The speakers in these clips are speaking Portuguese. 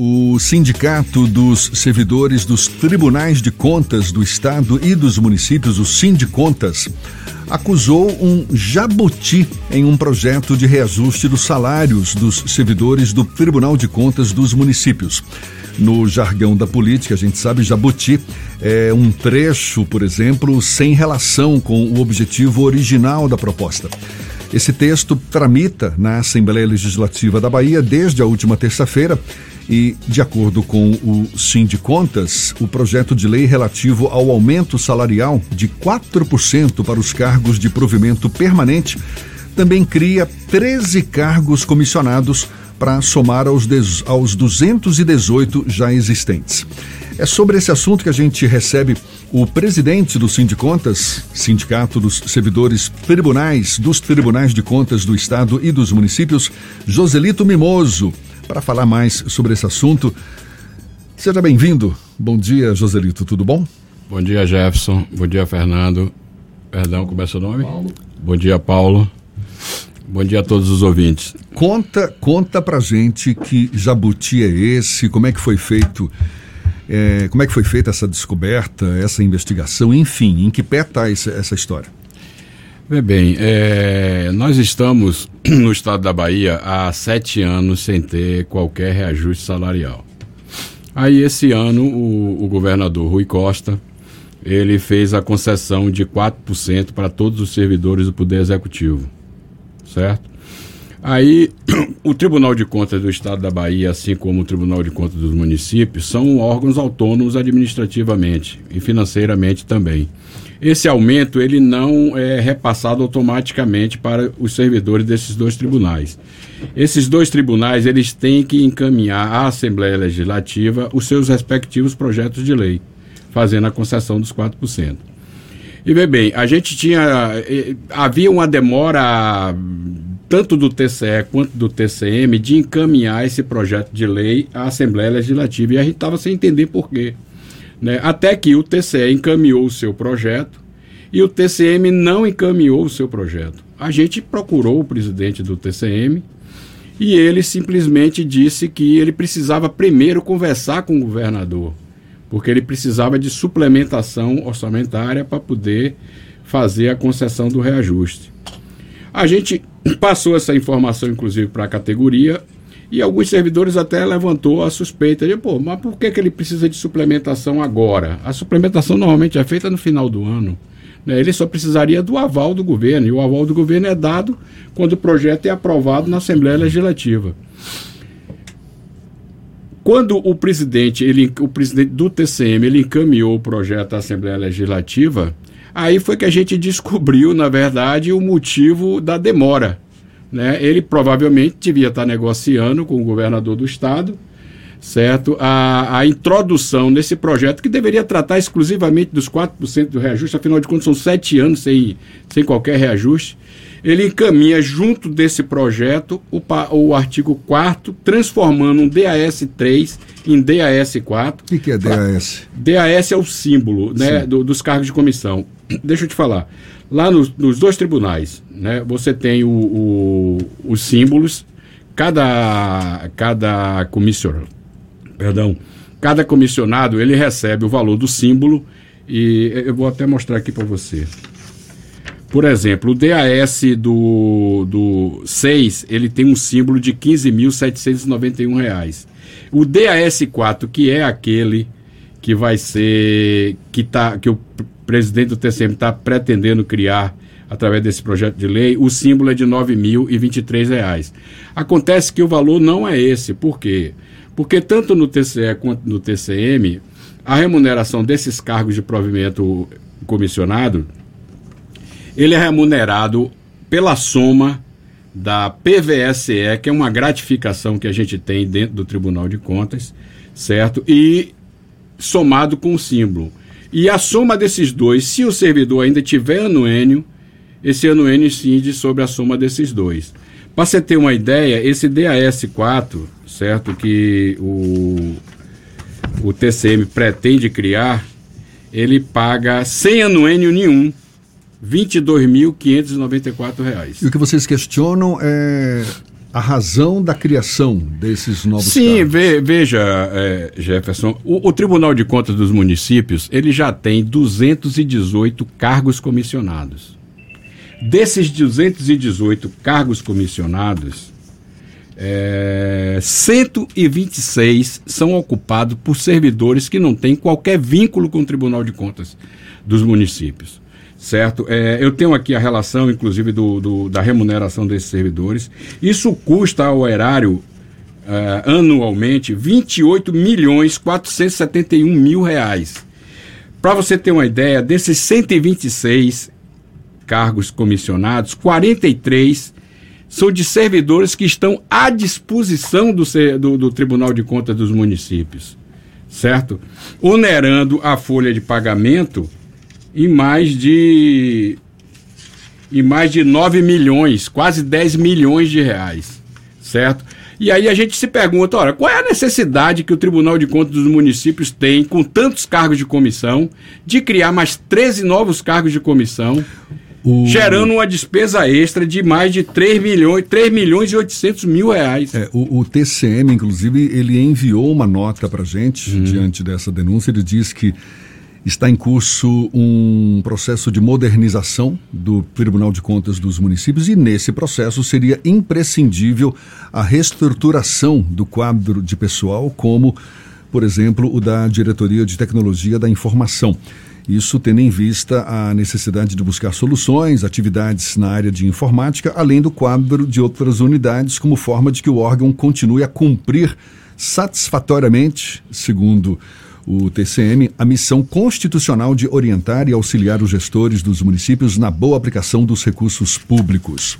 O Sindicato dos Servidores dos Tribunais de Contas do Estado e dos Municípios, o Sindicontas, acusou um jabuti em um projeto de reajuste dos salários dos servidores do Tribunal de Contas dos Municípios. No jargão da política, a gente sabe, jabuti é um trecho, por exemplo, sem relação com o objetivo original da proposta. Esse texto tramita na Assembleia Legislativa da Bahia desde a última terça-feira e, de acordo com o Sindicontas, o projeto de lei relativo ao aumento salarial de 4% para os cargos de provimento permanente também cria 13 cargos comissionados para somar aos, aos 218 já existentes. É sobre esse assunto que a gente recebe o presidente do Sindicontas, Sindicato dos Servidores Tribunais dos Tribunais de Contas do Estado e dos Municípios, Joselito Mimoso, para falar mais sobre esse assunto. Seja bem-vindo. Bom dia, Joselito, tudo bom? Bom dia, Jefferson. Bom dia, Fernando. Perdão, como é seu nome? Paulo. Bom dia, Paulo. Bom dia a todos os ouvintes. Conta, conta pra gente que jabuti é esse, como é que foi feito é, como é que foi feita essa descoberta, essa investigação, enfim, em que pé está essa, essa história? Vê bem, é, nós estamos no estado da Bahia há sete anos sem ter qualquer reajuste salarial. Aí esse ano o, o governador Rui Costa ele fez a concessão de 4% para todos os servidores do Poder Executivo, certo? Aí, o Tribunal de Contas do Estado da Bahia, assim como o Tribunal de Contas dos municípios, são órgãos autônomos administrativamente e financeiramente também. Esse aumento ele não é repassado automaticamente para os servidores desses dois tribunais. Esses dois tribunais eles têm que encaminhar à Assembleia Legislativa os seus respectivos projetos de lei, fazendo a concessão dos 4%. E vê bem, a gente tinha. Eh, havia uma demora tanto do TCE quanto do TCM, de encaminhar esse projeto de lei à Assembleia Legislativa. E a gente estava sem entender por quê. Né? Até que o TCE encaminhou o seu projeto e o TCM não encaminhou o seu projeto. A gente procurou o presidente do TCM e ele simplesmente disse que ele precisava primeiro conversar com o governador, porque ele precisava de suplementação orçamentária para poder fazer a concessão do reajuste. A gente passou essa informação, inclusive, para a categoria e alguns servidores até levantou a suspeita de, pô, mas por que, que ele precisa de suplementação agora? A suplementação normalmente é feita no final do ano. Né? Ele só precisaria do aval do governo, e o aval do governo é dado quando o projeto é aprovado na Assembleia Legislativa. Quando o presidente, ele, o presidente do TCM, ele encaminhou o projeto à Assembleia Legislativa, Aí foi que a gente descobriu, na verdade, o motivo da demora. Né? Ele provavelmente devia estar negociando com o governador do estado, certo? A, a introdução nesse projeto que deveria tratar exclusivamente dos 4% do reajuste, afinal de contas são sete anos sem, sem qualquer reajuste. Ele encaminha junto desse projeto o, o artigo 4 transformando um DAS 3 em DAS 4. O que, que, é DAS? DAS é o símbolo né, do, dos cargos de comissão deixa eu te falar. Lá nos, nos dois tribunais, né, você tem o, o, os símbolos, cada, cada comissionado, perdão, cada comissionado ele recebe o valor do símbolo e eu vou até mostrar aqui para você. Por exemplo, o DAS do, do 6, ele tem um símbolo de R$ 15.791. O DAS 4, que é aquele que vai ser que tá que o presidente do TCM está pretendendo criar através desse projeto de lei, o símbolo é de R$ 9.023. Acontece que o valor não é esse. Por quê? Porque tanto no TCE quanto no TCM, a remuneração desses cargos de provimento comissionado, ele é remunerado pela soma da PVSE, que é uma gratificação que a gente tem dentro do Tribunal de Contas, certo? E somado com o símbolo. E a soma desses dois, se o servidor ainda tiver anuênio, esse anuênio incide sobre a soma desses dois. Para você ter uma ideia, esse DAS4, certo, que o, o TCM pretende criar, ele paga sem anuênio nenhum, R$ 22.594. E o que vocês questionam é a razão da criação desses novos Sim, ve, veja, é, Jefferson, o, o, Tribunal de Contas dos Municípios, ele já tem 218 cargos comissionados. Desses 218 cargos comissionados, é, 126 são ocupados por servidores que não têm qualquer vínculo com o Tribunal de Contas dos municípios. Certo? É, eu tenho aqui a relação, inclusive, do, do, da remuneração desses servidores. Isso custa ao erário é, anualmente 28 milhões 471 mil reais. Para você ter uma ideia, desses 126 cargos comissionados, 43 são de servidores que estão à disposição do, do, do Tribunal de Contas dos municípios, certo? Onerando a folha de pagamento em mais de em mais de 9 milhões, quase 10 milhões de reais, certo? E aí a gente se pergunta, olha, qual é a necessidade que o Tribunal de Contas dos municípios tem, com tantos cargos de comissão, de criar mais 13 novos cargos de comissão, o... gerando uma despesa extra de mais de 3 milhões, 3 milhões e 800 mil reais. É, o, o, TCM, inclusive, ele enviou uma nota para gente uhum. diante dessa denúncia, ele diz que está em curso um processo de modernização do Tribunal de Contas dos Municípios e nesse processo seria imprescindível a reestruturação do quadro de pessoal, como, por exemplo, o da Diretoria de Tecnologia da Informação. Isso tendo em vista a necessidade de buscar soluções, atividades na área de informática, além do quadro de outras unidades, como forma de que o órgão continue a cumprir satisfatoriamente, segundo o TCM, a missão constitucional de orientar e auxiliar os gestores dos municípios na boa aplicação dos recursos públicos.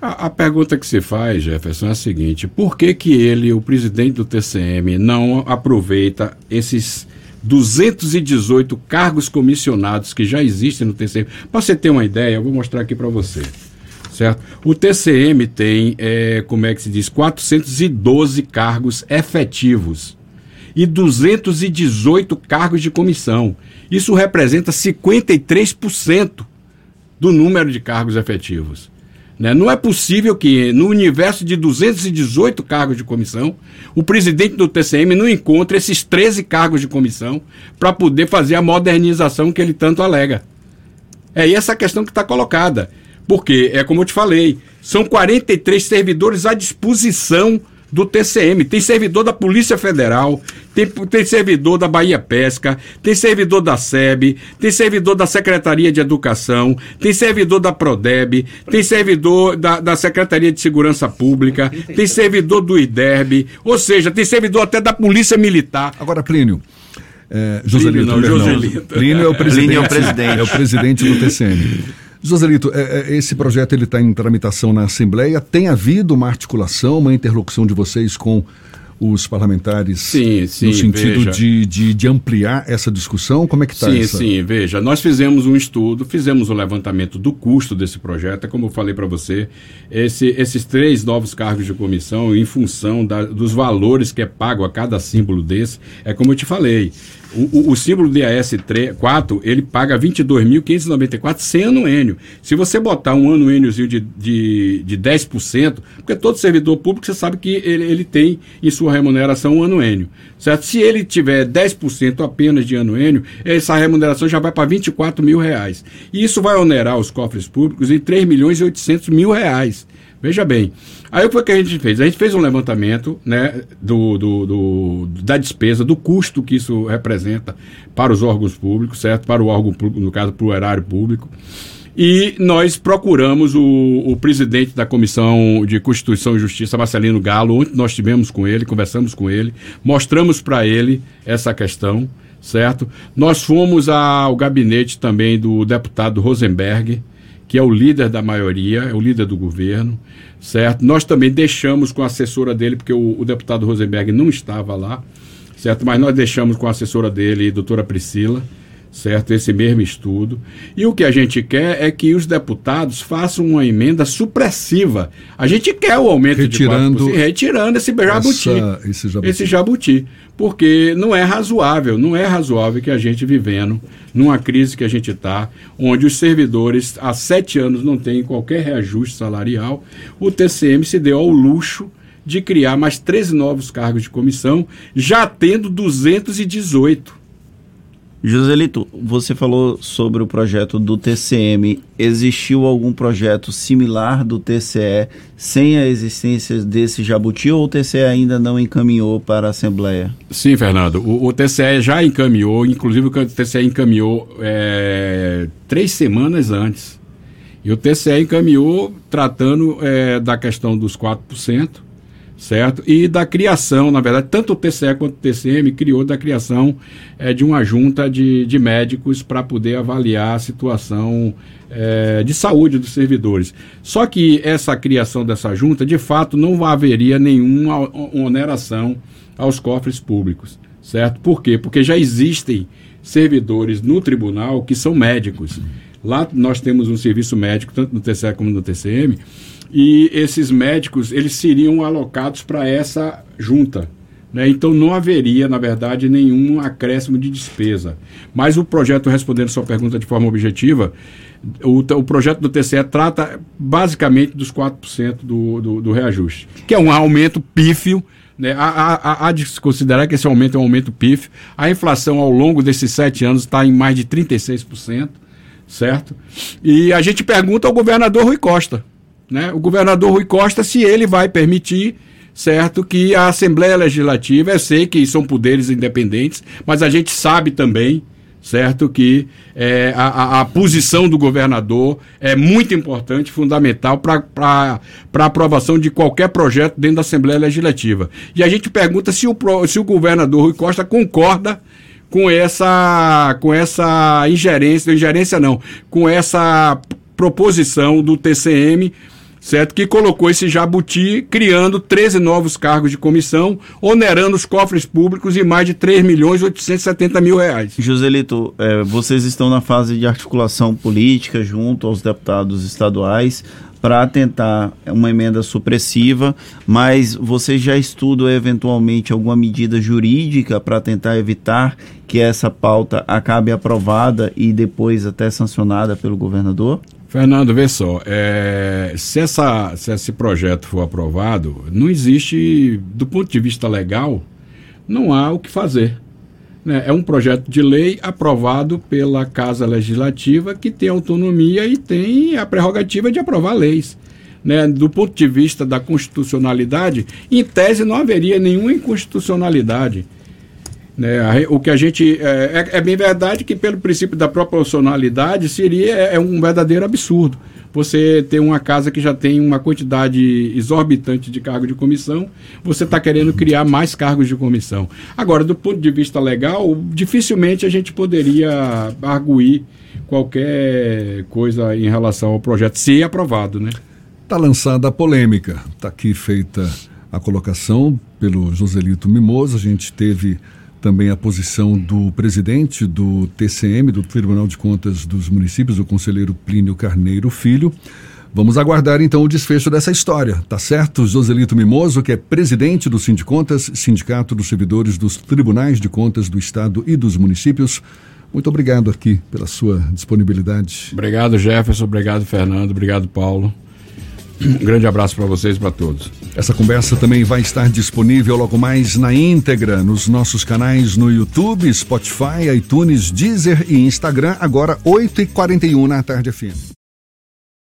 A, a, pergunta que se faz, Jefferson, é a seguinte: por que, que ele, o presidente do TCM, não aproveita esses 218 cargos comissionados que já existem no TCM? Para você ter uma ideia, eu vou mostrar aqui para você. Certo? O TCM tem, é, como é que se diz, 412 cargos efetivos e 218 cargos de comissão. Isso representa 53% do número de cargos efetivos. Né? Não é possível que, no universo de 218 cargos de comissão, o presidente do TCM não encontre esses 13 cargos de comissão para poder fazer a modernização que ele tanto alega. É essa questão que está colocada. Porque, é como eu te falei, são 43 servidores à disposição do TCM, tem servidor da Polícia Federal, tem, tem servidor da Bahia Pesca, tem servidor da SEB, tem servidor da Secretaria de Educação, tem servidor da PRODEB, tem servidor da, da Secretaria de Segurança Pública, tem servidor do IDERB, ou seja, tem servidor até da Polícia Militar. Agora, Plínio. É, Joselito, Plínio, não, Joselito. Plínio é o presidente. Plínio é o presidente. É o presidente do TCM. Joselito, é, é, esse projeto ele está em tramitação na Assembleia. Tem havido uma articulação, uma interlocução de vocês com os parlamentares sim, sim, no sentido de, de, de, ampliar essa discussão? Como é que está isso? Sim, sim, veja, nós fizemos um estudo, fizemos um levantamento do custo desse projeto, é como eu falei para você, esse, esses três novos cargos de comissão, em função da, dos valores que é pago a cada símbolo desse, é como eu te falei, o, o, o símbolo DAS4, ele paga 22.594 sem anuênio. Se você botar um anuêniozinho de, de, de 10%, porque todo servidor público, você sabe que ele, ele tem em sua remuneração um anuênio, certo? Se ele tiver 10% apenas de anuênio, essa remuneração já vai para 24 mil reais. E isso vai onerar os cofres públicos em 3 milhões e 800 mil reais. Veja bem. Aí o que a gente fez? A gente fez um levantamento né, do, do, do, da despesa, do custo que isso representa para os órgãos públicos, certo? Para o órgão público, no caso, para o erário público. E nós procuramos o, o, presidente da Comissão de Constituição e Justiça, Marcelino Galo, onde nós tivemos com ele, conversamos com ele, mostramos para ele essa questão, certo? Nós fomos ao gabinete também do deputado Rosenberg, que é o líder da maioria, é o líder do governo, certo? Nós também deixamos com a assessora dele, porque o, o deputado Rosenberg não estava lá, certo? Mas nós deixamos com a assessora dele, doutora Priscila, certo? Esse mesmo estudo. E o que a gente quer é que os deputados façam uma emenda supressiva. A gente quer o aumento retirando de 4%, retirando esse jabuti, essa, esse jabuti. Esse jabuti. Porque não é razoável, não é razoável que a gente vivendo numa crise que a gente está, onde os servidores há sete anos não têm qualquer reajuste salarial, o TCM se deu ao luxo de criar mais 13 novos cargos de comissão, já tendo 218. Joselito, você falou sobre o projeto do TCM. Existiu algum projeto similar do TCE sem a existência desse jabuti ou o TCE ainda não encaminhou para a Assembleia? Sim, Fernando. O, o TCE já encaminhou, inclusive o TCE encaminhou é, três semanas antes. E o TCE encaminhou tratando é, da questão dos 4% certo? E da criação, na verdade, tanto o TCE quanto o TCM criou da criação é, de uma junta de, de médicos para poder avaliar a situação é, de saúde dos servidores. Só que essa criação dessa junta, de fato, não haveria nenhuma oneração aos cofres públicos, certo? Por quê? Porque já existem servidores no tribunal que são médicos. Lá nós temos um serviço médico, tanto no TCE como no TCM, e esses médicos eles seriam alocados para essa junta. Né? Então não haveria, na verdade, nenhum acréscimo de despesa. Mas o projeto, respondendo sua pergunta de forma objetiva, o, o projeto do TCE trata basicamente dos 4% do, do, do reajuste, que é um aumento pífio. Né? Há, há, há, de se considerar que esse aumento é um aumento pífio. A inflação ao longo desses sete anos está em mais de 36%, certo? E a gente pergunta ao governador Rui Costa né, o governador Rui Costa se ele vai permitir certo que a Assembleia Legislativa, eu sei que são poderes independentes, mas a gente sabe também certo que é, a, a, posição do governador é muito importante, fundamental para a aprovação de qualquer projeto dentro da Assembleia Legislativa. E a gente pergunta se o, se o governador Rui Costa concorda com essa, com essa ingerência, ingerência não, com essa proposição do TCM certo? Que colocou esse jabuti criando 13 novos cargos de comissão, onerando os cofres públicos em mais de 3 milhões e 870 mil reais. Joselito, é, vocês estão na fase de articulação política junto aos deputados estaduais para tentar uma emenda supressiva, mas vocês já estudam eventualmente alguma medida jurídica para tentar evitar que essa pauta acabe aprovada e depois até sancionada pelo governador? Fernando, vê só, é, se, essa, se esse projeto for aprovado, não existe, do ponto de vista legal, não há o que fazer. Né? É um projeto de lei aprovado pela Casa Legislativa que tem autonomia e tem a prerrogativa de aprovar leis. Né? Do ponto de vista da constitucionalidade, em tese não haveria nenhuma inconstitucionalidade. Né? O que a gente. É, é, é, bem verdade que, pelo princípio da proporcionalidade, seria é, é um verdadeiro absurdo. Você ter uma casa que já tem uma quantidade exorbitante de cargo de comissão, você está querendo criar mais cargos de comissão. Agora, do ponto de vista legal, dificilmente a gente poderia arguir qualquer coisa em relação ao projeto, se aprovado, né? Está lançada a polêmica, está aqui feita a colocação pelo Joselito Mimoso, a gente teve também a posição do presidente do TCM, do Tribunal de Contas dos Municípios, o conselheiro Plínio Carneiro Filho. Vamos aguardar então o desfecho dessa história, tá certo? Joselito Mimoso, que é presidente do Sindicontas, Sindicato dos Servidores dos Tribunais de Contas do Estado e dos Municípios. Muito obrigado aqui pela sua disponibilidade. Obrigado, Jefferson. Obrigado, Fernando. Obrigado, Paulo. Um grande abraço para vocês e para todos. Essa conversa também vai estar disponível logo mais na íntegra nos nossos canais no YouTube, Spotify, iTunes, Deezer e Instagram, agora 8h41 na tarde FM.